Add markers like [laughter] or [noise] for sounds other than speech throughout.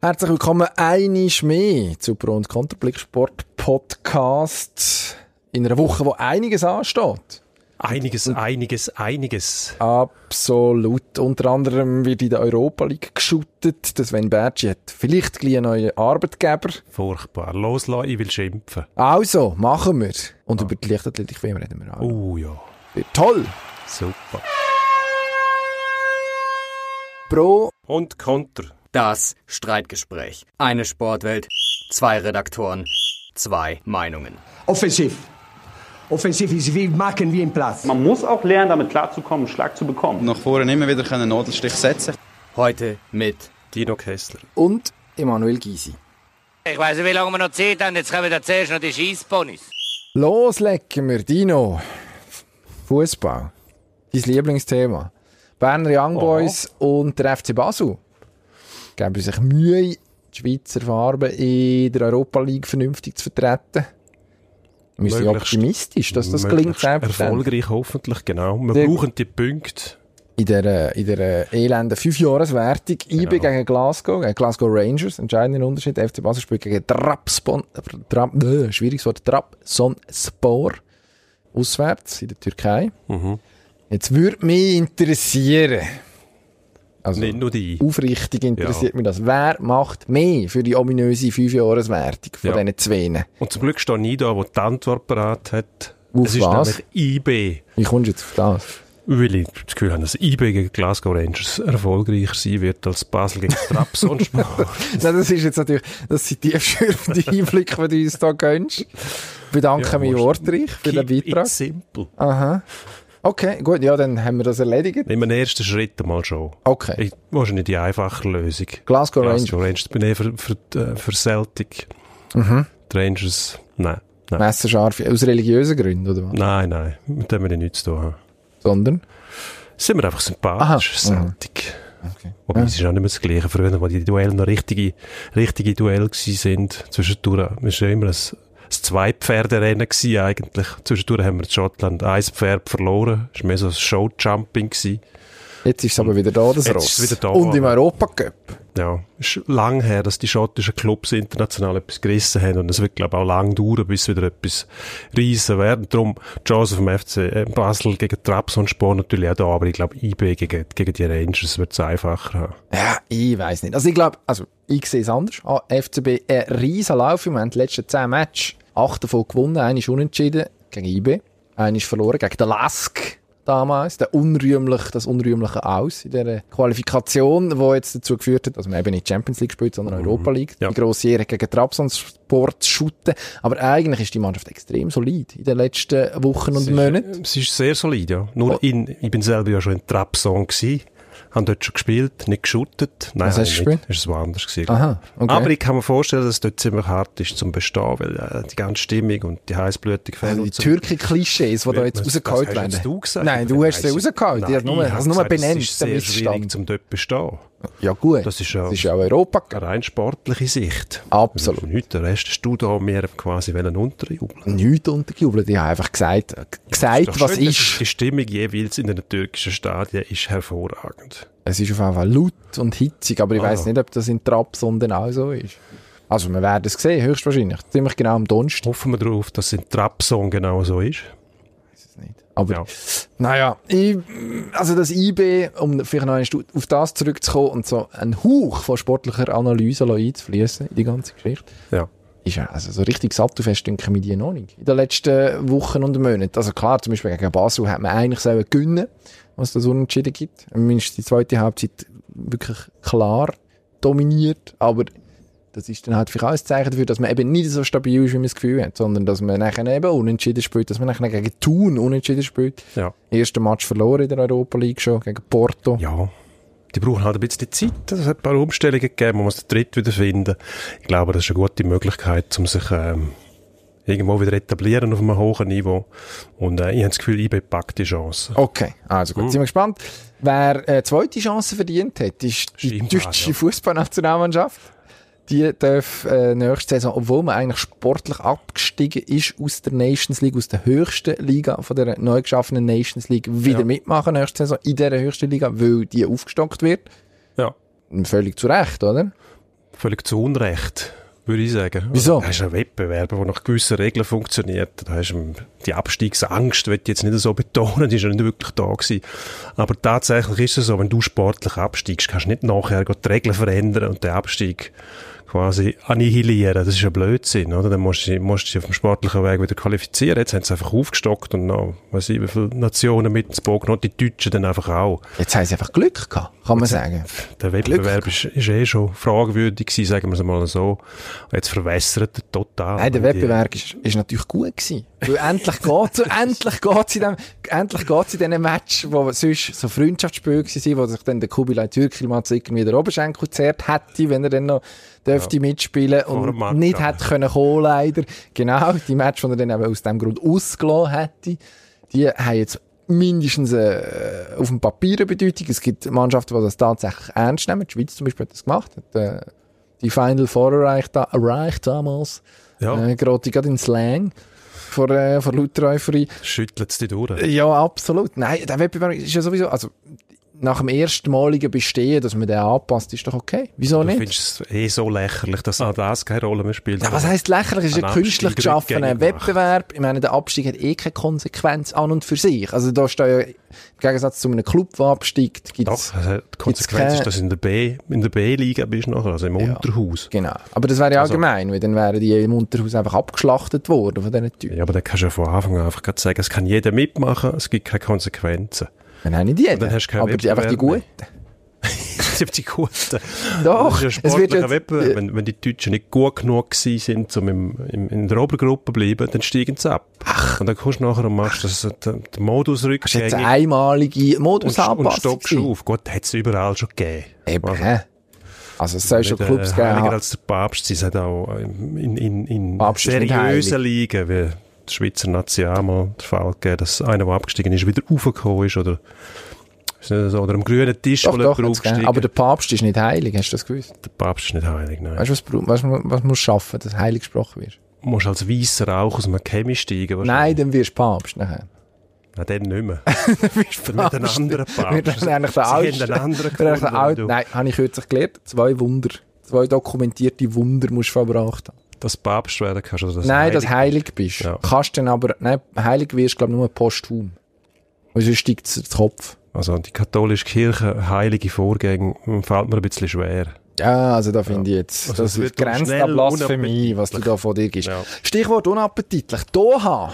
Herzlich willkommen einisch mehr zu Pro und Konterblick Sport Podcast in einer Woche, wo einiges ansteht. Einiges, einiges, einiges. Absolut. Unter anderem wird in der Europa League geschuttet. Das Sven Bergi hat vielleicht gleich einen neuen Arbeitgeber. Furchtbar. Loslassen, ich will schimpfen. Also, machen wir. Und über die Leichtathletik WM reden wir auch. Oh ja. Wird toll. Super. Pro Und Konter. Das Streitgespräch. Eine Sportwelt, zwei Redaktoren, zwei Meinungen. Offensiv. Offensiv ist wie machen wie im Platz. Man muss auch lernen, damit klarzukommen, einen Schlag zu bekommen. nach vorne immer wieder einen Nadelstich setzen Heute mit Dino Kessler. und Emanuel Gysi. Ich weiß nicht, wie lange wir noch Zeit haben. Jetzt kommen wir zuerst noch die Scheissponys. Loslegen wir, Dino. Fußball. Dein Lieblingsthema. Berner Young Boys und der FC Basel geben sich Mühe, die Schweizer Farben in der Europa League vernünftig zu vertreten. Wir sind optimistisch, dass das gelingt. Erfolgreich, hoffentlich, genau. Wir Sehr brauchen die Punkte. In der, in der elenden Fünfjahreswertung IB gegen Glasgow, gegen Glasgow Rangers, entscheidender Unterschied. FC Basel spielt gegen Trabzon, Trab, äh, schwieriges Wort, Trabzonspor, auswärts in der Türkei. Mhm. Jetzt würde mich interessieren, also Nicht nur die. aufrichtig interessiert mich das, wer macht mehr für die ominöse Fünfjahreswertung von Ja. diesen zwei? Und zum Glück steht nie da, der die Antwort parat hat. Auf es ist was? nämlich IB. Wie kommst du jetzt auf das? Weil ich das Gefühl habe, dass IB gegen Glasgow Rangers erfolgreicher sein wird als Basel gegen Trabzonspor. [laughs] Nein, das ist jetzt natürlich, das sind tiefschürfende [laughs] Einblicke, die du uns da gönnst. Bedanke Ja, mich wortreich für den Keep Beitrag. it simple. Aha. Okay, gut, ja, dann haben wir das erledigt. Im ersten Schritt einmal schon. Okay. Ich, wahrscheinlich die einfache Lösung. Glasgow Rangers. Glasgow Rangers. Ich bin eher für, für, äh, für Celtic. Mhm. Die Rangers, nein. Nein, Messerscharf, aus religiösen Gründen, oder was? nein, nein. Mit dem ich nichts zu tun haben. Sondern? Sind wir einfach sympathisch, Aha. Celtic. Okay. Wobei, es ist auch nicht mehr das Gleiche. Früher, wo die Duelle noch richtige, richtige Duelle gewesen sind, zwischendurch, war ja immer ein, ein Zwei-Pferderennen gewesen, eigentlich. Zwischendurch haben wir in Schottland ein Pferd verloren. Es war mehr so ein Show-Jumping. Jetzt ist es aber wieder da, das Jetzt Ross. ist es wieder da, Und im Europacup. Ja, es ist lang her, dass die schottischen Clubs international etwas gerissen haben und es wird, glaube ich, auch lang dauern, bis wieder etwas riesen werden. Darum Chance vom FC äh, Basel gegen Trabzonspor natürlich auch da, aber ich glaube, IB gegen, gegen die Rangers wird es einfacher haben. Ja, ich weiß nicht. Also ich glaube, also ich sehe es anders. Ah, FCB, ein riesen Lauf im Moment. Die letzten zehn Matches, acht davon gewonnen, einer ist unentschieden gegen IB, einer ist verloren gegen den Lask damals, der unrühmlich, das unrühmliche Aus in dieser Qualifikation, die jetzt dazu geführt hat, dass man eben nicht Champions League spielt, sondern Europa League. Ja. Die grosse Ehre gegen Trabzonspor zu shooten. Aber eigentlich ist die Mannschaft extrem solid in den letzten Wochen und Monaten. Es ist sehr solid, ja. Nur in, ich bin selber ja schon in Trabzon gewesen, habe dort schon gespielt, nicht geschuttet. Nein, Was habe hast du nicht. Ist es woanders gewesen. Aha, okay. Aber ich kann mir vorstellen, dass es dort ziemlich hart ist zum Bestehen, weil äh, die ganze Stimmung und die heißblütige Fans Also die so- Türken-Klischees, die da jetzt hast werden. jetzt du gesagt? Nein, du hast sie Weiss ich-. Die hat nur, hast benannt, Es ist sehr schwierig, zum dort bestehen. Ja gut, Das ist ja- das ist ja auch Europa. Eine rein sportliche Sicht. Absolut. Heute, den Rest hast du da mir quasi wollen unterjubeln. Nichts untergejubelt. Ich habe einfach gesagt, äh, gesagt Doch was schön, ist. Die Stimmung jeweils in den türkischen Stadien ist hervorragend. Es ist auf jeden Fall laut und hitzig, aber ich Ah. weiß nicht, ob das in Trabzon dann auch so ist. Also wir werden es sehen, höchstwahrscheinlich. Ziemlich genau am Donnerstag. Hoffen wir darauf, dass es in Trabzon genau so ist. nicht. Aber Ja. naja, ich, also das IB, um vielleicht noch einmal auf das zurückzukommen und so einen Hauch von sportlicher Analyse einzufließen in die ganze Geschichte. Ja. ist ja, also so richtig sattelfest denke ich die noch nicht. In den letzten Wochen und Monaten. Also klar, zum Beispiel gegen Basel hat man eigentlich sollen gewinnen, was das Unentschieden gibt. Mindestens die zweite Halbzeit wirklich klar dominiert, aber das ist dann halt vielleicht auch ein Zeichen dafür, dass man eben nicht so stabil ist, wie man das Gefühl hat, sondern dass man nachher eben unentschieden spielt, dass man nachher gegen Thun unentschieden spielt. Ja. Erster Match verloren in der Europa League schon, gegen Porto. Ja. Die brauchen halt ein bisschen Zeit. Es hat ein paar Umstellungen gegeben. Man muss den Tritt wieder finden. Ich glaube, das ist eine gute Möglichkeit, um sich ähm, irgendwo wieder etablieren auf einem hohen Niveau. Und äh, ich habe das Gefühl, IB packt die Chance. Okay, also gut, sind wir gespannt. Wer äh, zweite Chance verdient hat, ist die Scheinbar, deutsche ja. Fußballnationalmannschaft. Die darf äh, nächste Saison, obwohl man eigentlich sportlich abgestiegen ist aus der Nations League, aus der höchsten Liga von der neu geschaffenen Nations League, wieder Ja. mitmachen nächste Saison in dieser höchsten Liga, weil die aufgestockt wird. Ja. Völlig zu Recht, oder? Völlig zu Unrecht, würde ich sagen. Wieso? Da hast du einen Wettbewerb, der nach gewissen Regeln funktioniert. Da hast du die Abstiegsangst, ich jetzt nicht so betonen, [laughs] die ist ja nicht wirklich da gewesen. Aber tatsächlich ist es so, wenn du sportlich absteigst, kannst du nicht nachher die Regeln verändern und den Abstieg quasi annihilieren. Das ist ja Blödsinn, oder? Dann musst du, musst du dich auf dem sportlichen Weg wieder qualifizieren. Jetzt haben sie einfach aufgestockt und noch, weiß ich, wie viele Nationen mit ins Boot genommen, die Deutschen dann einfach auch. Jetzt haben sie einfach Glück gehabt, kann man sagen. Der Wettbewerb ist, ist eh schon fragwürdig gewesen, sagen wir es mal so. Jetzt verwässert er total. Nein, der Wettbewerb ist, ist natürlich gut gewesen. Weil endlich geht's, [laughs] endlich geht's in dem, endlich geht's in diesem Match, wo sonst so Freundschaftsspiele gewesen sind, wo sich dann der Kubilai Türkilmaz irgendwie der Oberschenkel zerrt hätte, wenn er dann noch dürfte mitspielen Vor dem und Match, nicht ja. hätte können kommen, leider. Genau, die Match, die er dann eben aus dem Grund ausgelassen hätte, die haben jetzt mindestens äh, auf dem Papier eine Bedeutung. Es gibt Mannschaften, die das tatsächlich ernst nehmen. Die Schweiz zum Beispiel hat das gemacht, hat äh, die Final Four erreicht, da, erreicht damals. Ja, Äh, gerade gerade in Slang vor, äh, vor lauter Euphorie. schüttelt es dich durch. Ja, absolut. Nein, der Wettbewerb ist ja sowieso, also nach dem erstmaligen Bestehen, dass man den anpasst, ist doch okay. Wieso Du nicht? findest es eh so lächerlich, dass auch das keine Rolle mehr spielt. Ja, was heisst lächerlich? Es ist ein künstlich geschaffener. Wettbewerb. Ich meine, der Abstieg hat eh keine Konsequenz an und für sich. Also da steht ja, im Gegensatz zu einem Club, der absteigt, gibt Doch, es... also die Konsequenz ist, dass du in der B, in der B-Liga bist nachher, also im Unterhaus. Genau. Aber das wäre ja Also- allgemein, weil dann wären die im Unterhaus einfach abgeschlachtet worden von diesen Typen. Ja, aber dann kannst du ja von Anfang an einfach sagen, es kann jeder mitmachen, es gibt keine Konsequenzen. Dann haben nicht jeden. dann hast du keinen aber die, einfach die Guten. Sind [laughs] die Guten. Doch, Das ist es ein wird sportlicher jetzt- Wettbewerb. Wenn, wenn die Deutschen nicht gut genug sind, um im, im, in der Obergruppe zu bleiben, dann steigen sie ab. Und dann kommst du nachher und machst das, den, den Modus Das ist jetzt rückgängig eine einmalige und, Modusanpassung. und stockst gewesen. auf. Gut, hat es überall schon gegeben. Eben, hä? Also es soll schon Clubs geben. Heiliger als der Papst. Es hat auch in, in, in nicht seriösen Ligen, wie die Schweizer Nazi auch mal der Fall gegeben, dass einer, der abgestiegen ist, wieder raufgekommen ist oder, ist so, oder am grünen Tisch Doch, doch, aufgestiegen. aber der Papst ist nicht heilig, hast du das gewusst? der Papst ist nicht heilig, nein. Weißt du, was, du, was musst du schaffen, dass heilig gesprochen wird? Du musst als weißer Rauch aus einem Chemie steigen. Nein, dann wirst du Papst nachher. Nein, dann nicht mehr. [laughs] dann wirst Dann mit einem anderen Papst. Wird dann eigentlich der Sie haben Älteste. einen anderen Wird eigentlich der gefunden, Alt- du. Nein, habe ich kürzlich gelernt. Zwei Wunder. Zwei dokumentierte Wunder musst du verbracht haben. Dass du Papst werden kannst. Oder dass nein, du dass du heilig bist. Ja. Kannst dann aber, nein, heilig wirst du, glaube ich, nur posthum. Weil sonst steigt es zu Kopf. Also die katholische Kirche, heilige Vorgänge, hm, fällt mir ein bisschen schwer. Ja, also da finde ich jetzt, Also das es wird grenzt an Blasphemie, was du da von dir gibst. Ja. Stichwort unappetitlich. Doha.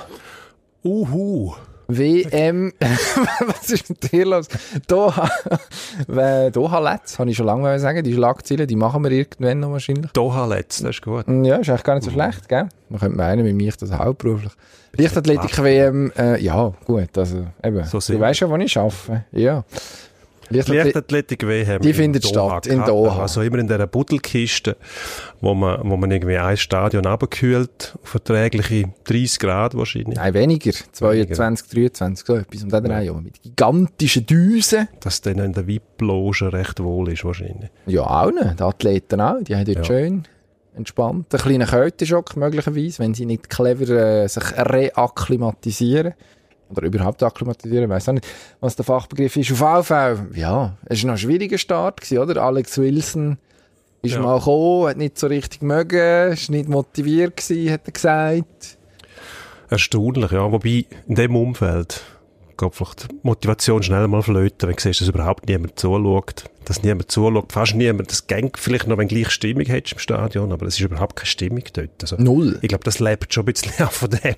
Uhu. WM. [laughs] Was ist mit dir los? Doha. Äh, Doha Let's, habe ich schon lange sagen. Die Schlagzeilen, die machen wir irgendwann noch wahrscheinlich. Doha letzt, das ist gut. Mm, Ja, ist eigentlich gar nicht so schlecht, gell? Man könnte meinen, mit mir das hauptberuflich. Leichtathletik-WM, äh, ja, gut, also eben. So du weißt ja, wo ich arbeite. Ja. Leichtathletik Leichtathletik WM. Die in findet statt, in. Doha. Also immer in dieser Buddelkiste, wo man, wo man irgendwie ein Stadion auf verträgliche 30 Grad wahrscheinlich. Nein, weniger. 22, 23, so etwas um den Reihe. Mit gigantischen Düsen. Dass dann in der VIP-Loge recht wohl ist wahrscheinlich. Ja, auch nicht. Die Athleten auch. Die haben dort Ja. schön entspannt. Ein kleiner Kälteschock möglicherweise, wenn sie nicht clever äh, sich reakklimatisieren. Oder überhaupt akklimatisieren, weiss auch nicht, was der Fachbegriff ist. Auf Fall, ja, es war noch ein schwieriger Start, gewesen, oder? Alex Wilson ist Ja. mal gekommen, hat nicht so richtig mögen, ist nicht motiviert gewesen, hat er gesagt. Erstaunlich, ja. Wobei, in dem Umfeld geht vielleicht die Motivation schnell mal flöten, wenn du siehst, dass überhaupt niemand zuschaut. Dass niemand zuschaut, fast niemand. Das geht vielleicht noch, wenn du gleich Stimmung hättest im Stadion, aber es ist überhaupt keine Stimmung dort. Also, Null. ich glaube, das lebt schon ein bisschen [laughs] auch von dem.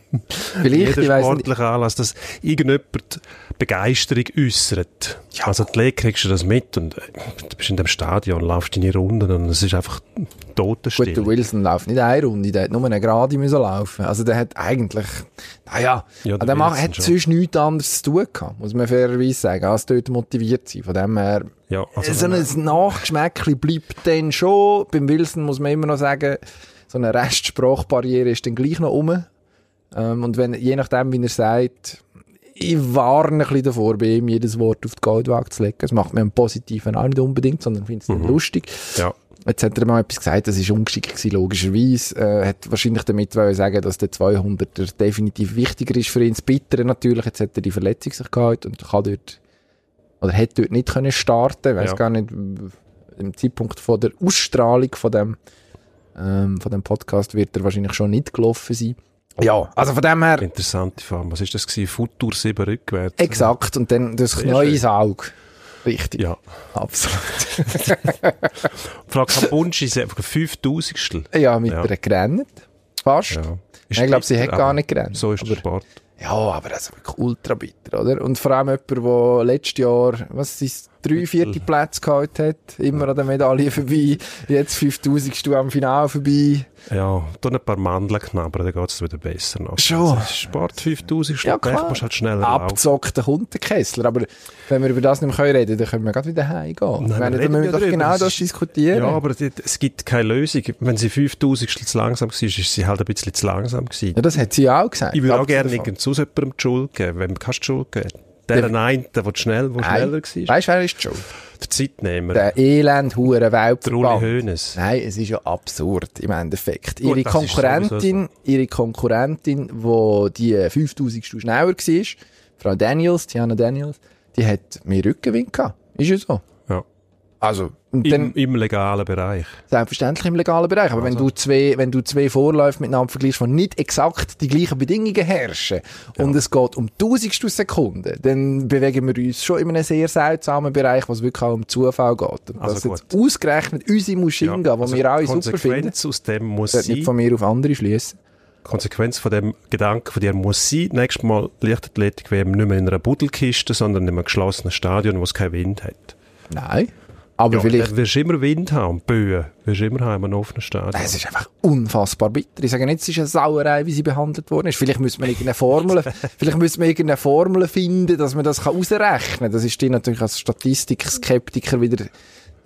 Vielleicht, Jeder ich sportliche Anlass, dass irgendjemand Begeisterung äußert. Also Athlet kriegst du das mit und äh, du bist in dem Stadion, laufst deine Runden und es ist einfach Gut, Totenstille. der Wilson läuft nicht eine Runde, der hat nur eine Gerade müssen laufen. Also der hat eigentlich, naja, Ja, der der macht, Wilson hat sonst nichts anderes zu tun gehabt, muss man fairerweise sagen, als dort motiviert sein. Von dem her, ja, also, so ein Nachgeschmäckchen bleibt dann schon. Beim Wilson muss man immer noch sagen, so eine Restsprachbarriere ist dann gleich noch um. Ähm, und wenn, je nachdem, wie er sagt, ich warne ein bisschen davor, bei ihm jedes Wort auf die Goldwaage zu legen. Das macht mir einen positiven auch nicht unbedingt, sondern finde es dann lustig. ja. Jetzt hat er mal etwas gesagt, das ist ungeschickt gewesen, logischerweise. Äh, hat wahrscheinlich damit wollen sagen, dass der 200er definitiv wichtiger ist für ihn. Das Bittere natürlich, jetzt hat er die Verletzung sich gehabt und kann dort, oder hätte dort nicht können starten. Ich weiss Ja. gar nicht, im Zeitpunkt von der Ausstrahlung von dem, ähm, von dem Podcast wird er wahrscheinlich schon nicht gelaufen sein. Ja, also von dem her, Interessante Form. Was ist das gewesen? Futur 7 rückwärts? exakt, und dann das Knie ins Auge. Richtig, Ja. absolut. [laughs] Frage Kabunsch ist einfach ein Fünftausendstel. Ja, mit Ja. ihr gerannt. Fast. Ja. Ich glaube, sie hat gar nicht gerannt. So ist der aber, Sport. Ja, aber das ist wirklich ultra bitter, oder? Und vor allem jemand, der letztes Jahr, was ist drei, vierte Plätze gehabt hat, immer an der Medaille vorbei, jetzt 5000 Stu am Finale vorbei. Ja, da ein paar Mandeln knabbern, dann geht es wieder besser noch. Schon. Also, Sport 5000 Ja, ja, klar. musst halt schneller. Abzockter der Kessler. Aber wenn wir über das nicht mehr reden dann können wir gerade wieder heimgehen. Nein, meine, wir müssen wir doch genau Das ist- diskutieren. Ja, aber es gibt keine Lösung. Wenn sie 5000 zu langsam war, ist sie halt ein bisschen zu langsam gewesen. Ja, das hat sie auch gesagt. ich würde auch gerne davon. irgend sonst jemandem die Schuld geben, wenn man die Schuld geben. Der einen, der schnell, der schneller war. Weißt du, wer ist schuld? Der Zeitnehmer. Der elend hure der Weltverband. Hönes. Nein, es ist ja absurd im Endeffekt. Gut, ihre Konkurrentin, ihre Konkurrentin, wo die 5000 Stunden schneller war, Frau Daniels, Tiana Daniels, die hat mehr Rückenwind gehabt. Ist ja so. Ja. Also, Im, dann, Im legalen Bereich. selbstverständlich im legalen Bereich. Aber wenn Also. du zwei, wenn du zwei Vorläufe miteinander vergleichst, die nicht exakt die gleichen Bedingungen herrschen, und es geht um Tausendstel Sekunden, dann bewegen wir uns schon in einem sehr seltsamen Bereich, was wirklich auch um Zufall geht. Also gut. jetzt ausgerechnet unsere Muschinga, die also wir alle super finden, Konsequenz aus dem muss sollte nicht sein, von mir auf andere schließen. Konsequenz von dem Gedanken von dir muss sein, nächstes Mal Leichtathletik WM nicht mehr in einer Buddelkiste, sondern in einem geschlossenen Stadion, wo es keinen Wind hat. Nein. Aber Ja, vielleicht, dann wirst du immer Wind haben Böen. Wirst du immer haben in einem offenen Stadion. es ist einfach unfassbar bitter. Ich sage nicht, es ist eine Sauerei, wie sie behandelt worden ist. Vielleicht müssen wir irgendeine Formel, [laughs] vielleicht müssen wir irgendeine Formel finden, dass man das ausrechnen kann. Das ist dir natürlich als Statistikskeptiker wieder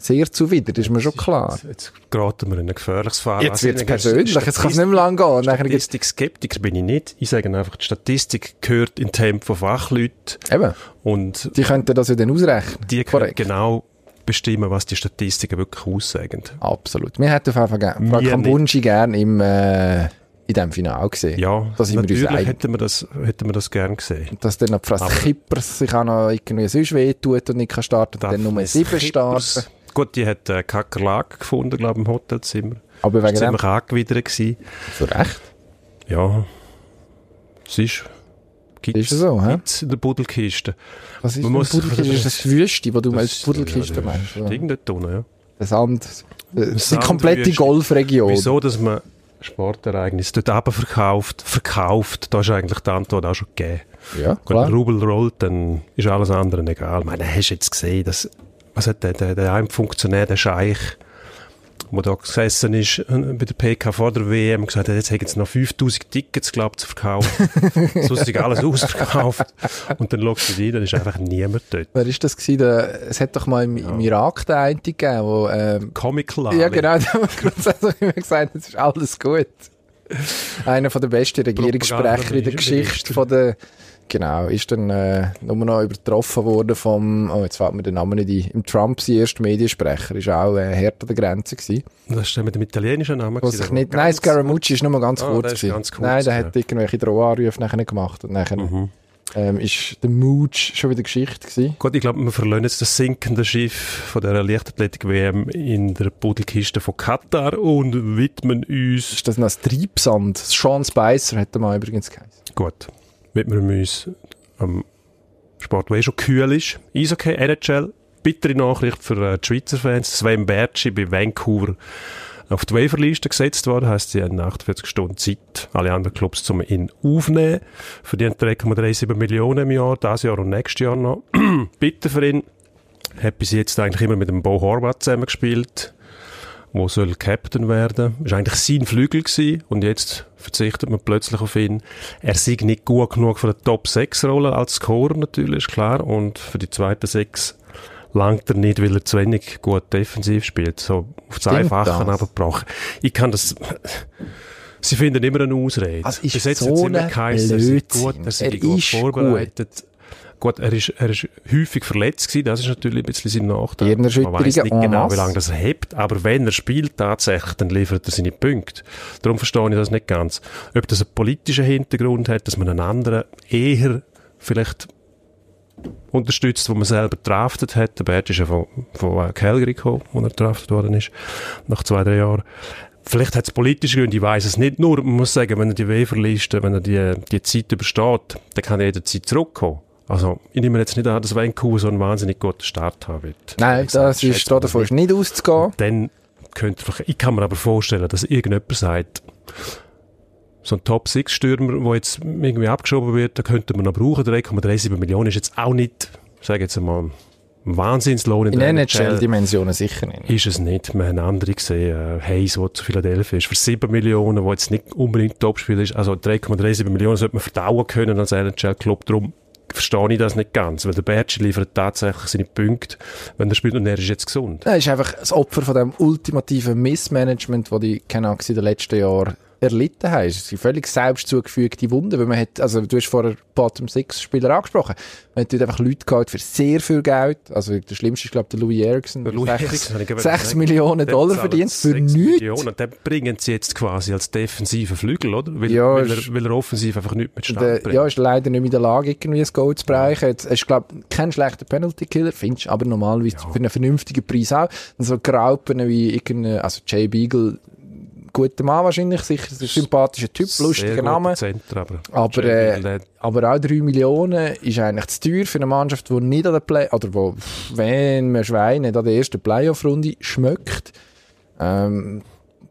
sehr zuwider, das ist mir schon klar. Jetzt geraten wir in ein gefährliches Fahrwasser. Jetzt wird es persönlich, jetzt kann es nicht mehr lang gehen. Statistik-Skeptiker bin ich nicht. Ich sage einfach, die Statistik gehört in die Hände von Fachleuten Eben, und die könnten das ja dann ausrechnen. die können Korrekt. genau bestimmen, was die Statistiken wirklich aussagen. Absolut. Wir hätten auf jeden Fall gerne, Frau Kambunji gerne im, äh, in diesem Finale gesehen. Ja, da sind wir uns natürlich hätten wir das, hätten wir das gern gesehen. Dass dann noch Aber- Kippers sich auch noch irgendwie sonst wehtut und nicht kann starten und dann Daphnis sieben Kippers- starten. Gut, die hat äh, Kakerlaken gefunden, glaube ich, im Hotelzimmer. Aber wegen dem, ziemlich angewidert gewesen. zu Recht, Ja, es ist... Gibt's, Ist so, gibt's in der Buddelkiste. was ist Man muss- Buddelkiste? Ist das die Wüste, wo du als Das- Buddelkiste ja, meinst? Das Ding dort unten, ja. Der Sand, äh, die komplette Golfregion. Wieso, dass man Sportereignisse dort runter verkauft, verkauft, da ist eigentlich die Antwort auch schon gegeben. Ja, Wenn der. Rubel rollt, dann ist alles andere egal. Ich meine, hast du jetzt gesehen, dass, was hat der, der, der eine Funktionär, der Scheich, der da gesessen ist, äh, bei der PK vor der WM, gesagt hat, jetzt hätten sie noch 5000 Tickets, glaube zu verkaufen. [laughs] Sonst ist alles ausverkauft. Und dann schaust du rein, dann ist einfach niemand dort. Wer ist das gewesen? Der, es hat doch mal im, im Irak den einen gegeben, wo, ähm, Comical ja genau, da haben wir grundsätzlich immer gesagt, es ist alles gut. Einer von der besten Regierungssprecher in der Geschichte von der, genau, ist dann äh, nur noch übertroffen worden vom, oh jetzt fällt mir der Name nicht ein, im Trump sein erster Mediensprecher, ist auch äh, hart an der Grenze gewesen. Das ist der mit dem italienischen Namen. Gewesen, der nicht, nein, Scaramucci ist nur mal ganz Ah, kurz ist gewesen. ganz kurz, Nein, der ja. hat irgendwelche Drohanrufe nachher gemacht und nachher ähm, ist der Mooch schon wieder Geschichte gewesen. Gut, ich glaube, wir verlassen jetzt das sinkende Schiff von der Leichtathletik-WM in der Buddelkiste von Katar und widmen uns, Ist das noch das Treibsand? Sean Spicer er mal übrigens geheißen. gut, widmen wir uns am Sport, der eh schon kühl ist. Eishockey, NHL, bittere Nachricht für äh, die Schweizer Fans. Sven Bertschi bei Vancouver auf die Waiverliste gesetzt worden, heisst, sie haben 48 Stunden Zeit, alle anderen Clubs zum ihn aufnehmen. Verdient 3,37 Millionen im Jahr, dieses Jahr und nächstes Jahr noch. [clears throat] Bitte für ihn. Hat bis jetzt eigentlich immer mit dem Bo Horvath zusammengespielt, wo soll Captain werden. Ist eigentlich sein Flügel gewesen und jetzt verzichtet man plötzlich auf ihn. Er sei nicht gut genug für die Top 6 Rolle als Scorer natürlich, ist klar. Und für die zweite 6 langt er nicht, weil er zu wenig gut defensiv spielt. So auf das Einfache abgebrochen. Ich kann das, sie finden immer eine Ausrede. Das ist Bis jetzt so hat's immer ein geheißen, er sei Blödsinn. gut, er sei Er gut ist vorbereitet. Gut, er ist, er ist häufig verletzt gewesen, das ist natürlich ein bisschen sein Nachteil. Man weiss nicht en genau, wie lange das er hebt, aber wenn er spielt tatsächlich, dann liefert er seine Punkte. Darum verstehe ich das nicht ganz. Ob das einen politischen Hintergrund hat, dass man einen anderen eher vielleicht unterstützt, wo man selber draftet hat. Der Berg ist ja von, von Calgary gekommen, wo er draftet worden ist, nach zwei, drei Jahren. Vielleicht hat es politische Gründe, ich weiß es nicht. Nur, man muss sagen, wenn er die Weverliste, wenn er die, die Zeit übersteht, dann kann er jederzeit zurückkommen. Also, ich nehme jetzt nicht an, dass Vancouver so einen wahnsinnig guten Start haben wird. Nein, das ist, davon ist nicht. auszugehen. Dann könnte, ich kann mir aber vorstellen, dass irgendjemand sagt, so ein Top-6-Stürmer, der jetzt irgendwie abgeschoben wird, da könnte man noch brauchen. 3,37 Millionen ist jetzt auch nicht, sage jetzt einmal, ein Wahnsinnslohn in, In der NHL-Dimensionen sicher nicht. ist es nicht. Wir haben andere gesehen, äh, Hayes, der zu Philadelphia ist, für 7 Millionen, der jetzt nicht unbedingt Topspieler ist. Also 3,37 Millionen sollte man verdauen können als NHL-Club. Darum verstehe ich das nicht ganz, weil der Bertschi liefert tatsächlich seine Punkte, wenn er spielt und er ist jetzt gesund. Er ist einfach das Opfer von dem ultimativen Missmanagement, das die Canucks in den letzten Jahren erlitten haben. Es sind völlig selbst zugefügte Wunden, weil man hat, also du hast vorher Bottom Six Spieler angesprochen. Man hat dort einfach Leute gehabt für sehr viel Geld. Also der schlimmste ist, glaube ich, der Louis Eriksson. Der Louis Sechs- Eriksson, habe ich gerade sechs gesagt. Millionen Der Dollar verdient für nichts. Millionen. Und den bringen sie jetzt quasi als defensiven Flügel, oder? Weil, Ja, weil, er, weil er offensiv einfach nichts mit Stand bringt. ja, ist leider nicht mehr in der Lage, irgendwie ein Goal zu bereichen. Jetzt, ist, glaub, kein schlechter Penalty-Killer, findest du aber normalerweise für einen vernünftigen Preis auch. Und so Graupen wie irgendein, also Jay Beagle, guter Mann wahrscheinlich, sicher ein sympathischer Typ, lustiger Name. Center, aber, Aber, äh, Aber auch 3 Millionen ist eigentlich zu teuer für eine Mannschaft, die nicht an der Play, oder wo, wenn man Schwein nicht an der ersten Playoff-Runde schmeckt. Ähm,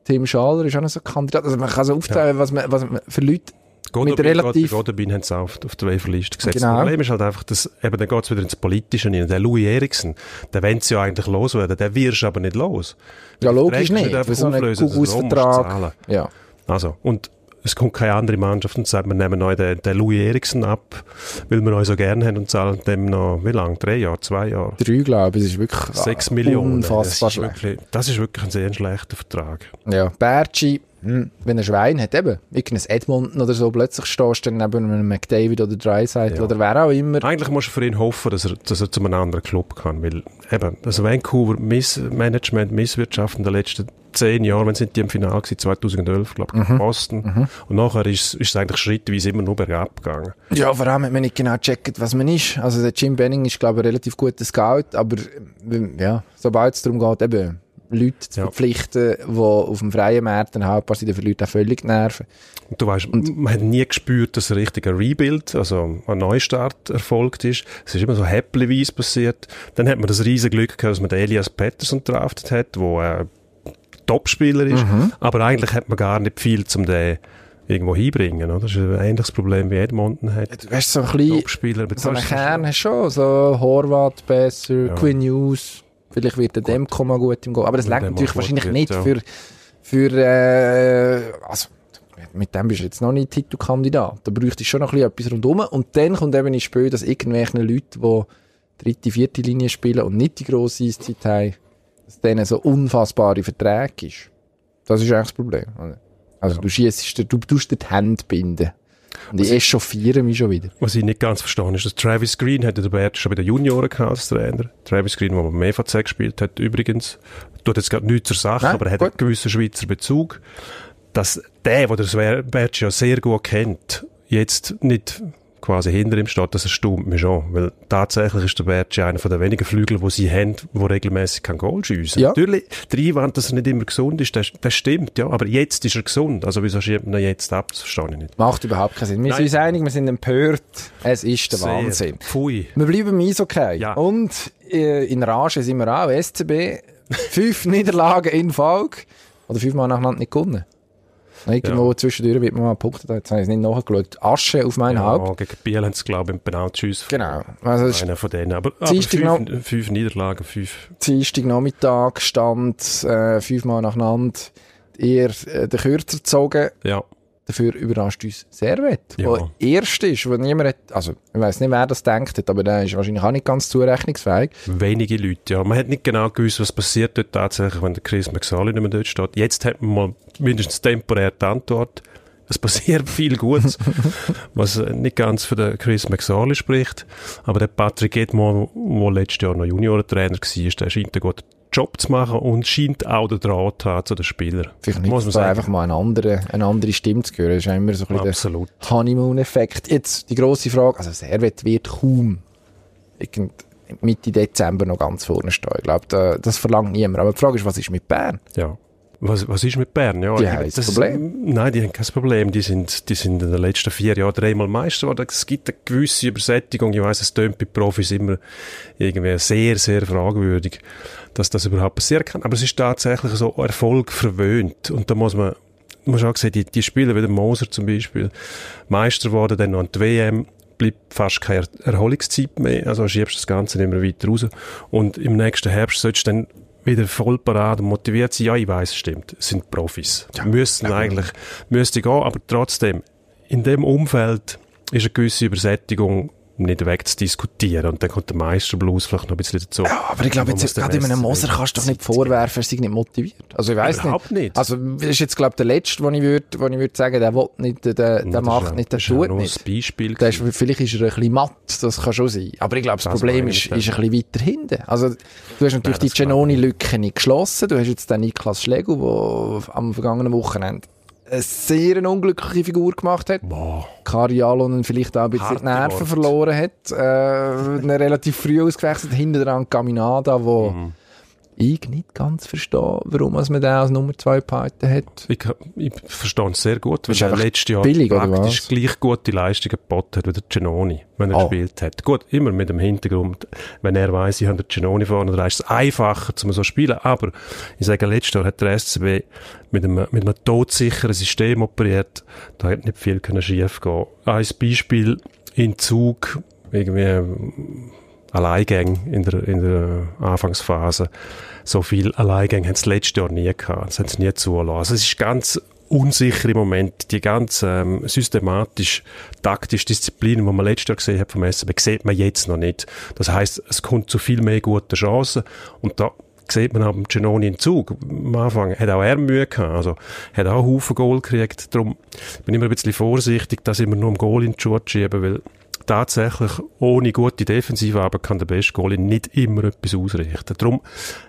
Tim Schaller ist auch noch so ein Kandidat. Also man kann so aufteilen, was, man, was man für Leute Godobin, mit relativ- Godobin haben sie auf, auf der Waferliste gesetzt. Genau. Das Problem ist halt einfach, dass, eben, dann geht's wieder ins Politische rein. Der Louis Eriksen, der wollen sie ja eigentlich loswerden, der wirst aber nicht los. Ja, logisch nicht. Für so einen. Gugus-Vertrag. Ja. Also, und es kommt keine andere Mannschaft und sagt, wir nehmen neu den, den Louis Eriksen ab, weil wir euch so gerne haben und zahlen dem noch, wie lange? Drei Jahre, zwei Jahre? Drei, glaube ich. Es ist wirklich Sechs Millionen. Unfassbar das, ist wirklich, das ist wirklich ein sehr schlechter Vertrag. Ja. Bergi, hm, wenn er Schwein hat, eben, irgendein Edmonton oder so, plötzlich stehst du dann neben einem McDavid oder Dreisaitl Ja. oder wer auch immer. Eigentlich musst du für ihn hoffen, dass er, dass er zu einem anderen Club kann, weil eben, das Vancouver Missmanagement, Misswirtschaft in den letzten zehn Jahren, wenn sind die im Finale gewesen, 2011, glaube ich, Mhm. Boston. Und nachher ist, ist es eigentlich schrittweise immer nur bergab gegangen. Ja, vor allem hat man nicht genau gecheckt, was man ist. Also der Jim Benning ist, glaube ich, ein relativ guter Scout, aber ähm, ja, sobald es darum geht, eben Leute zu Ja. verpflichten, die auf dem freien Markt ein Hauptpaar sind, für Leute auch völlig nerven. Und du weißt, man hat nie gespürt, dass ein richtiger Rebuild, also ein Neustart erfolgt ist. Es ist immer so häppchenweise passiert. Dann hat man das riesige Glück gehabt, dass man den Elias Pettersson draftet hat, der äh, Topspieler ist. Mhm. Aber eigentlich hat man gar nicht viel, um den irgendwo hinbringen. Oder? Das ist ein ähnliches Problem wie Edmonton hat. Du hast so ein bisschen, so einen Kern hast schon, so Horvath besser, Ja. Quinn Hughes, vielleicht wird der Demko mal gut im Goal, aber das der natürlich wahrscheinlich wird, nicht ja. für, für äh, also mit dem bist du jetzt noch nicht Titelkandidat. Da bräuchte ich schon noch ein bisschen etwas rundherum. Und dann kommt eben ins Spiel, dass irgendwelche Leute, die dritte, vierte Linie spielen und nicht die grosse Eiszeit haben, dass denen so unfassbare Verträge ist. Das ist eigentlich das Problem. Also du schießt, du tust dir die Hände binden. Und ich echauffiere mich schon wieder. Was ich nicht ganz verstehe, ist, dass Travis Green hat ja der Bert schon bei den Junioren gehabt als Trainer. Travis Green, der beim EVZ gespielt hat, übrigens. Tut jetzt gerade nichts zur Sache, Nein, aber er hat gut. einen gewissen Schweizer Bezug. Dass der, der Bert ja sehr gut kennt, jetzt nicht quasi hinter ihm steht, das erstaunt mich schon. Weil tatsächlich ist der Bertschi einer von den wenigen Flügeln, die sie haben, die regelmäßig kein Goal schiessen. Ja. Natürlich, der Einwand, dass er nicht immer gesund ist, das, das stimmt, ja. Aber jetzt ist er gesund. Also wieso schiebt man ihn jetzt ab? Das verstehe ich nicht. Macht überhaupt keinen Sinn. Wir sind Nein. uns einig, wir sind empört. Es ist der Sehr. Wahnsinn. Pfui. Wir bleiben im Eishockey. Ja. Und äh, in Rage sind wir auch. SCB, fünf [laughs] Niederlagen in Folge. Oder fünfmal nacheinander nicht gewonnen. Irgendwo zwischendurch wird man mal punkten. Jetzt habe ich es nicht nachgeschaut. Asche auf mein Haupt. Ja, gegen Biel haben sie, glaube ich, im Penalty-Schuss Genau. Also Einer von denen. Aber, aber fünf, fünf Niederlagen, fünf. Dienstag Nachmittag stand äh, fünfmal nacheinander eher äh, der Kürzer gezogen. Ja. Dafür überrascht uns Servet, Ja. der erste ist, wo niemand hat, also ich weiß nicht, wer das denkt hat, aber der ist wahrscheinlich auch nicht ganz zurechnungsfähig. Wenige Leute, ja. Man hat nicht genau gewusst, was passiert dort tatsächlich, wenn der Chris McSally nicht mehr dort steht. Jetzt hat man mal mindestens temporär die Antwort. Es passiert [laughs] viel Gutes, [laughs] was nicht ganz für den Chris McSally spricht. Aber der Patrick Edmond, der letztes Jahr noch Juniorentrainer war, der scheint einen guten Job zu machen und scheint auch den Draht zu haben zu den Spielern. Vielleicht Muss man sagen. einfach mal eine andere, eine andere Stimme zu hören. Das ist ja immer so ein bisschen Absolut. der Honeymoon-Effekt. Jetzt die grosse Frage, also Servet wird kaum Mitte Dezember noch ganz vorne stehen. Ich glaube, da, das verlangt niemand. Aber die Frage ist, was ist mit Bern? Ja. Was, was ist mit Bern? Ja, Die haben ein Problem. Nein, die haben kein Problem. Die sind, die sind in den letzten vier Jahren dreimal Meister geworden. Es gibt eine gewisse Übersättigung. Ich weiss, es tönt bei Profis immer irgendwie sehr, sehr fragwürdig, dass das überhaupt passieren kann. Aber es ist tatsächlich so Erfolg verwöhnt. Und da muss man, man muss auch sehen, die, die Spieler wie der Moser zum Beispiel, Meister geworden, dann noch an die WM, bleibt fast keine Er- Erholungszeit mehr. Also schiebst das Ganze immer weiter raus. Und im nächsten Herbst solltest du dann wieder voll parat und motiviert sein. Ja, ich weiß, es stimmt. Es sind Profis. müssen eigentlich, müsste gehen, aber trotzdem, in dem Umfeld ist eine gewisse Übersättigung nicht wegzudiskutieren. Und dann kommt der Meisterblues vielleicht noch ein bisschen dazu. Ja, aber ich glaube, jetzt, der gerade in einem Moser kannst du doch nicht vorwerfen, er sei nicht motiviert. Also ich weiß Überhaupt nicht. Also das ist jetzt, glaube ich, der Letzte, wo ich würde, wo ich würde sagen, der will nicht, der, der Das ist macht ja- nicht, der tut nicht. ein Beispiel. Der ist, vielleicht ist er ein bisschen matt, das kann schon sein. Aber ich glaube, das, Das Problem ist, ist nicht. ein bisschen weiter hinten. Also, du hast natürlich das die Genoni-Lücke nicht geschlossen. Du hast jetzt den Niklas Schlegel, der am vergangenen Wochenende eine sehr eine unglückliche Figur gemacht hat. Boah. Kari Alonen vielleicht auch ein bisschen Harte Nerven Worte. verloren hat. Äh, eine relativ früh ausgewechselt, hinter dran Caminada, wo Mhm. Ich nicht ganz verstehe, warum man den als Nummer 2 behalten hat. Ich, ich verstehe es sehr gut, weil er letztes Jahr billig, praktisch gleich gute Leistungen geboten hat wie der Genoni, wenn er Oh. gespielt hat. Gut, immer mit dem Hintergrund, wenn er weiss, ich habe den Genoni vorne, dann ist es einfacher, zum so zu spielen. Aber ich sage, letztes Jahr hat der SCB mit einem, mit einem todsicheren System operiert. Da hat nicht viel können schief gehen. Ein Beispiel in Zug, irgendwie Alleingänge in der, in der Anfangsphase. So viel Alleingänge haben sie letztes Jahr nie gehabt. Das haben sie nie zulassen. Also es ist ganz unsicher im Moment. Die ganz ähm, systematisch, taktische Disziplin, die man letztes Jahr gesehen hat vom SCB, sieht man jetzt noch nicht. Das heißt, es kommt zu viel mehr guten Chancen und da sieht man am Genoni in Zug. Am Anfang hat auch er Mühe gehabt, also hat auch einen Haufen Goal gekriegt. Darum bin ich immer ein bisschen vorsichtig, dass ich immer nur im Goal in die Schuhe schieben, weil tatsächlich ohne gute Defensivarbeit kann der beste Goalie nicht immer etwas ausrichten. Darum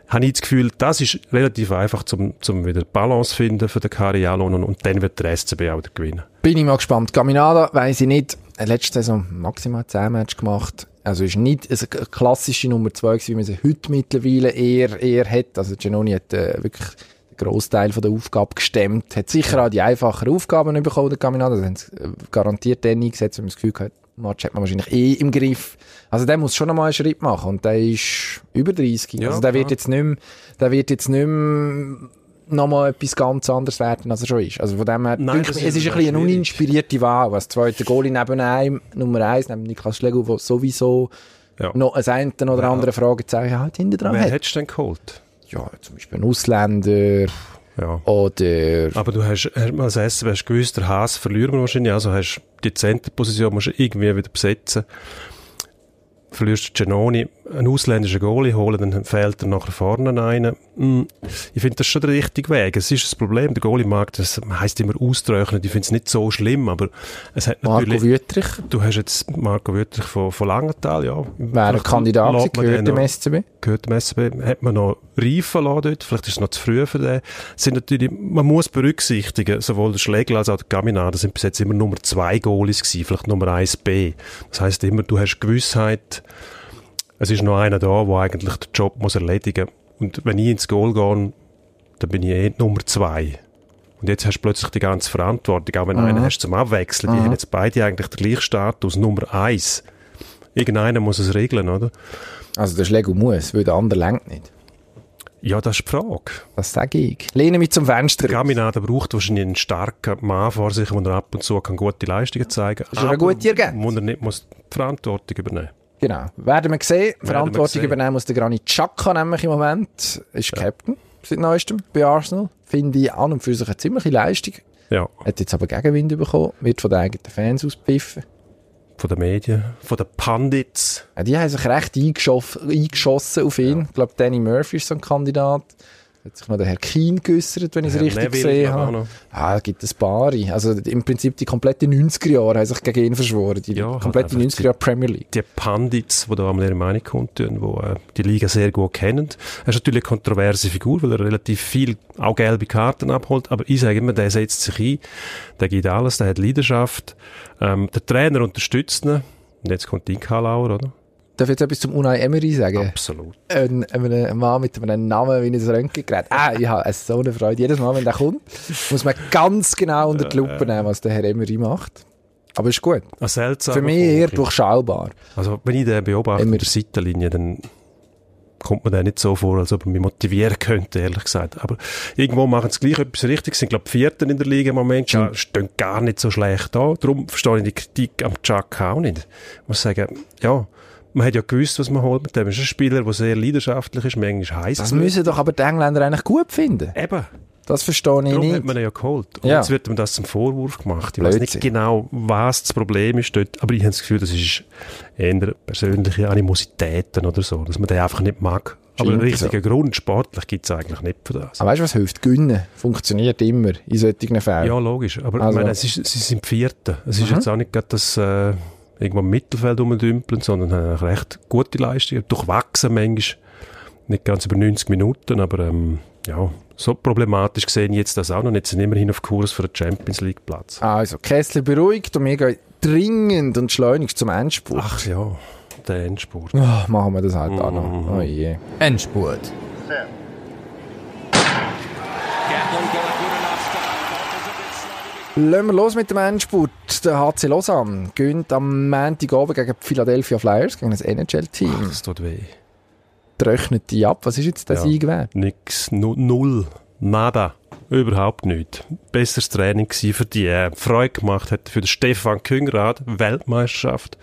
habe ich das Gefühl, das ist relativ einfach zum, zum wieder Balance finden für den Karialon und, und dann wird der SCB auch wieder gewinnen. Bin ich mal gespannt. Caminada weiss ich nicht. Letzte Saison maximal 10 Matches gemacht. Also ist nicht eine klassische Nummer 2 gewesen, wie man sie heute mittlerweile eher, eher hat. Also Genoni hat äh, wirklich den Großteil von der Aufgabe gestemmt. Hat sicher auch die einfacheren Aufgaben bekommen, der Caminada. Das haben sie äh, garantiert dann eingesetzt, wenn man das Gefühl hat, Match hat man wahrscheinlich eh im Griff. Also der muss schon noch mal einen Schritt machen und der ist über 30. Ja, also der wird jetzt nicht mehr, der wird jetzt nicht mehr nochmal etwas ganz anderes werden, als er schon ist. Also von dem her, Nein, das ich, es ist ist ein bisschen eine uninspirierte Wahl. Als zweiter Goalie neben einem, Nummer eins, neben Niklas Schlegel, der sowieso Ja. noch ein eine oder andere Fragezeichen halt hinter dran Wer hat. hättest du denn geholt? Ja, zum Beispiel ein Ausländer Ja. oder... Aber du hast, mal als SCB hast gewusst, der Haas verlieren wir wahrscheinlich, also hast die Centerposition musst du irgendwie wieder besetzen. Verlierst du Genoni, einen ausländischen Goalie holen, dann fehlt er nachher vorne einen. Hm, Ich finde das schon der richtige Weg. Es ist das Problem, der Goalie-Markt, das heisst immer austrocknen, ich finde es nicht so schlimm, aber es hat Marco natürlich... Wüttrich Du hast jetzt Marco Wüttrich von, von Langenthal, ja. wäre ein Kandidat gewesen, gehört dem SCB. gehört dem SCB, hat man noch reifen lassen dort, vielleicht ist es noch zu früh für den. Es Sind natürlich, man muss berücksichtigen, sowohl der Schlegel als auch der Gaminada sind bis jetzt immer Nummer zwei Goalies gewesen, vielleicht Nummer eins B. Das heisst immer, du hast Gewissheit, es ist noch einer da, der eigentlich den Job muss erledigen Und wenn ich ins Goal gehe, dann bin ich eh Nummer zwei. Und jetzt hast du plötzlich die ganze Verantwortung, auch wenn Mhm. einer hast zum Abwechseln. Die haben jetzt beide eigentlich den gleichen Status, Nummer eins. Irgendeiner muss es regeln, oder? Also der Schlegel muss, weil der andere lenkt nicht. Ja, das ist die Frage. Das sage ich. Lehne mich zum Fenster. Der Gaminada braucht wahrscheinlich einen starken Mann vor sich, der ab und zu kann gute Leistungen zeigen kann. Ist er eine gute Ergänzung? Wo er nicht muss die Verantwortung übernehmen Genau. Werden wir sehen. wir Verantwortung sehen. übernehmen muss der Granit Xhaka nämlich im Moment. Ist Captain seit neuestem bei Arsenal. Finde ich an und für sich eine ziemliche Leistung. Ja, Hat jetzt aber Gegenwind bekommen. Wird von den eigenen Fans auspfiffen. von den Medien, von den Pundits. Ja, die haben sich recht eingeschoss, eingeschossen auf ihn. Ich glaube, Danny Murphy ist so ein Kandidat. Hat sich noch der Herr Keen geäussert, wenn ich es richtig gesehen habe. Ah, es gibt ein paar. Also im Prinzip die komplette 90er Jahre haben sich gegen ihn verschworen. Die Ja, komplette einfach 90er Jahre Premier League. Die Pundits, die da einmal ihre Meinung kundtun, die äh, die Liga sehr gut kennen. Er ist natürlich eine kontroverse Figur, weil er relativ viel auch gelbe Karten abholt. Aber ich sage immer, der setzt sich ein, der gibt alles, der hat Leidenschaft. Ähm, der Trainer unterstützt ihn. Und jetzt kommt die Kalauer, oder? Darf ich jetzt etwas zum Unai Emery sagen? Absolut. Ein, ein Mann mit einem Namen wie ein Röntgengerät. Ah, ich habe so eine Freude. Jedes Mal, wenn der kommt, muss man ganz genau unter die Lupe nehmen, was der Herr Emery macht. Aber ist gut. Seltsamer Für mich eher durchschaubar. Also, wenn ich den beobachte in der Seitenlinie, dann kommt mir der nicht so vor, als ob er mich motivieren könnte, ehrlich gesagt. Aber irgendwo machen sie gleich etwas richtig. Sie sind, glaube ich, Vierten in der Liga im Moment. Ja, stehen gar nicht so schlecht da. Darum verstehe ich die Kritik am Chuck auch nicht. Ich muss sagen, ja, man hat ja gewusst, was man holt mit dem. Er ist ein Spieler, der sehr leidenschaftlich ist, manchmal heiß. Das müssen doch aber die Engländer eigentlich gut finden. Eben. Das verstehe ich Darum hat nicht. man ihn ja geholt. Und Ja. jetzt wird ihm das zum Vorwurf gemacht. Ich weiß nicht Blödsinn. genau, was das Problem ist dort, aber ich habe das Gefühl, das ist eher persönliche Animositäten oder so, dass man den einfach nicht mag. Aber einen richtigen Grund, sportlich, gibt es eigentlich nicht für das. Aber weißt du, was hilft? Gönnen funktioniert immer in solchen Fällen. Ja, logisch. Aber Also- ich meine, es ist, sie sind Vierten. Es ist jetzt auch nicht gerade das äh, irgendwo im Mittelfeld rumdümpeln, sondern haben eine recht gute Leistung. Durchwachsen manchmal. Nicht ganz über 90 Minuten, aber ähm, ja, so problematisch gesehen jetzt das auch noch nicht. Sie sind immerhin auf Kurs für den Champions League Platz. Also, Kessler beruhigt und wir gehen dringend und schleunigst zum Endspurt. Ach ja, der Endspurt. Oh, machen wir das halt auch Mhm. noch. Oh je. Endspurt. Lassen wir los mit dem Endspurt. Der HC Lausanne gönnt am Montagabend gegen die Philadelphia Flyers, gegen das NHL-Team. Das tut weh. Rechnet die ab. Was ist jetzt der Ja. Sieg wert? Nix, nu- null, nada, überhaupt nichts. Besseres Training gewesen für die, äh, Freude gemacht hat für den Stefan Küngrad, Weltmeisterschaft.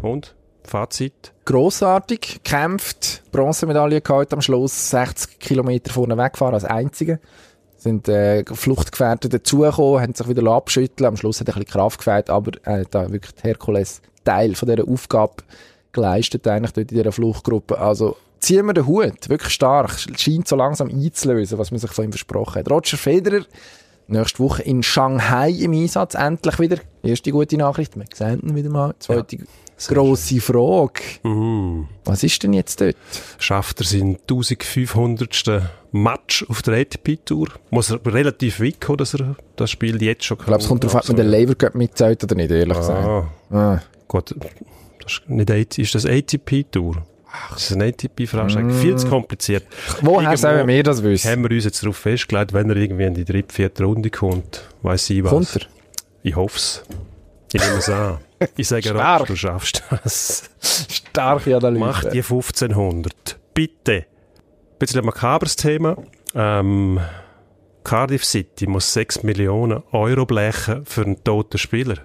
Und, Fazit? Grossartig, kämpft, Bronzemedaille geholt am Schluss, 60 Kilometer vorne weggefahren als Einziger. Sind äh, Fluchtgefährte dazugekommen, haben sich wieder abschütteln Am Schluss hat er ein bisschen Kraft gefehlt, aber äh, da wirklich Herkules Teil von dieser Aufgabe geleistet, eigentlich dort in dieser Fluchtgruppe. Also ziehen wir den Hut, wirklich stark. Scheint so langsam einzulösen, was man sich von ihm versprochen hat. Roger Federer, nächste Woche in Shanghai im Einsatz, endlich wieder. Erste gute Nachricht, wir sehen ihn wieder mal. Zweite grosse Frage. Mm. Was ist denn jetzt dort? Schafft er seinen 1500. Match auf der ATP-Tour? Muss er relativ weit kommen, dass er das Spiel jetzt schon Ich glaube, es kommt darauf an, ob man den Cup mitzählt oder nicht, ehrlich gesagt. Ah, Ah. gut. Das ist, nicht ist das ATP-Tour? Das ist eine ATP-Veranstaltung. Viel zu kompliziert. Woher sollen wir das wissen? Haben wir uns jetzt darauf festgelegt, wenn er irgendwie in die dritte, vierte Runde kommt, weiss ich was. Kommt er? Ich hoffe es. Ich nehme es an. [laughs] Ich sage Stark. Du schaffst das. Starke Analyse. Mach die 1500. Bitte. Ein bisschen ein makabres Thema. Ähm, Cardiff City muss 6 Millionen Euro blechen für einen toten Spieler.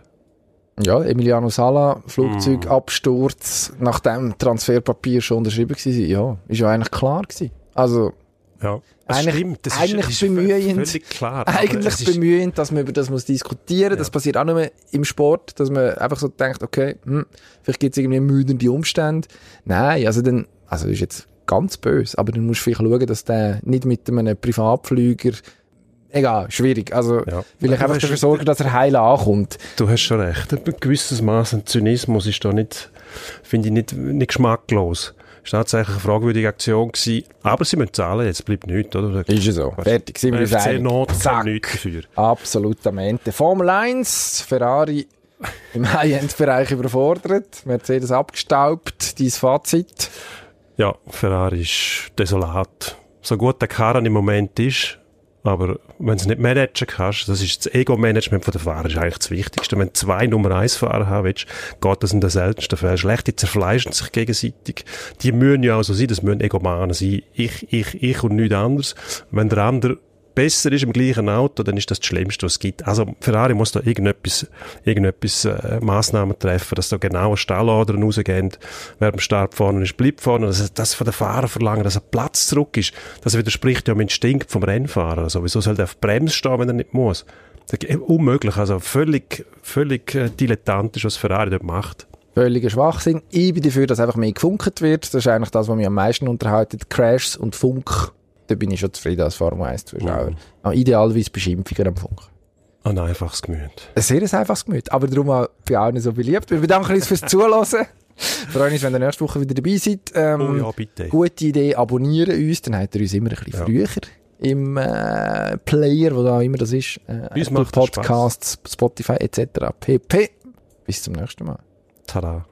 Ja, Emiliano Sala, Flugzeugabsturz, nachdem Transferpapier schon unterschrieben war. Ja, ist ja eigentlich klar gewesen. Also, Ja, das Eigentlich- stimmt. Das eigentlich ist, bemühend. Klar. Eigentlich bemühend, dass man über das muss diskutieren muss. Das passiert auch nur im Sport, dass man einfach so denkt, okay, hm, vielleicht gibt es irgendwie ermüdende Umstände. Nein, also dann, also das ist jetzt ganz böse, aber dann musst du vielleicht schauen, dass der nicht mit einem Privatflüger Egal, schwierig. Also, Ja. will ich einfach dafür sorgen, dass er heil ankommt. Du hast schon recht. Ein gewisses Maß an Zynismus ist da nicht, finde ich, nicht, nicht geschmacklos. Es war tatsächlich eine fragwürdige Aktion gewesen. Aber sie müssen zahlen, jetzt bleibt nichts, oder? Ist ja so. Fertig, sind wir uns einig. Zack. dafür. Absolut am Ende. Formel 1, Ferrari im [laughs] High-End-Bereich überfordert, Mercedes abgestaubt, dein Fazit. Ja, Ferrari ist desolat. So gut der Karren im Moment ist, aber wenn du es nicht managen kannst, das ist das Ego-Management der Fahrer ist eigentlich das Wichtigste. Wenn du zwei Nummer 1 Fahrer haben willst, geht das in den seltensten Fällen schlecht. Die zerfleischen sich gegenseitig. Die müssen ja auch so sein, das müssen Egomanen sein. Ich, ich, ich und nichts anderes. Wenn der andere besser ist im gleichen Auto, dann ist das das Schlimmste, was es gibt. Also Ferrari muss da irgendetwas, irgendetwas äh, Massnahmen treffen, dass da genaue Stallordern rausgehen, wer beim Start vorne ist, bleibt vorne. Das, das von den Fahrern verlangen, dass er Platz zurück ist, das widerspricht ja dem Instinkt vom Rennfahrer. Also wieso soll der auf Bremse stehen, wenn er nicht muss? Unmöglich, also völlig, völlig äh, dilettantisch, was Ferrari dort macht. Völliger Schwachsinn. Ich bin dafür, dass einfach mehr gefunkt wird. Das ist eigentlich das, was mich am meisten unterhalten. Crashs und Funk. Da bin ich schon zufrieden als Formel 1-Zuschauer. Mhm. Idealerweise Beschimpfungen am Funk. Ein einfaches Gemüt. Ein sehr einfaches Gemüt, aber darum auch bei allen so beliebt. Wir bedanken uns fürs Zuhören. Freuen uns, wenn ihr nächste Woche wieder dabei seid. Ähm, Oh ja, bitte. Gute Idee, abonnieren uns, dann habt ihr uns immer ein bisschen Ja. früher im äh, Player, wo da immer das ist. Äh, Podcasts, Spotify etc. pp. Bis zum nächsten Mal. Tada.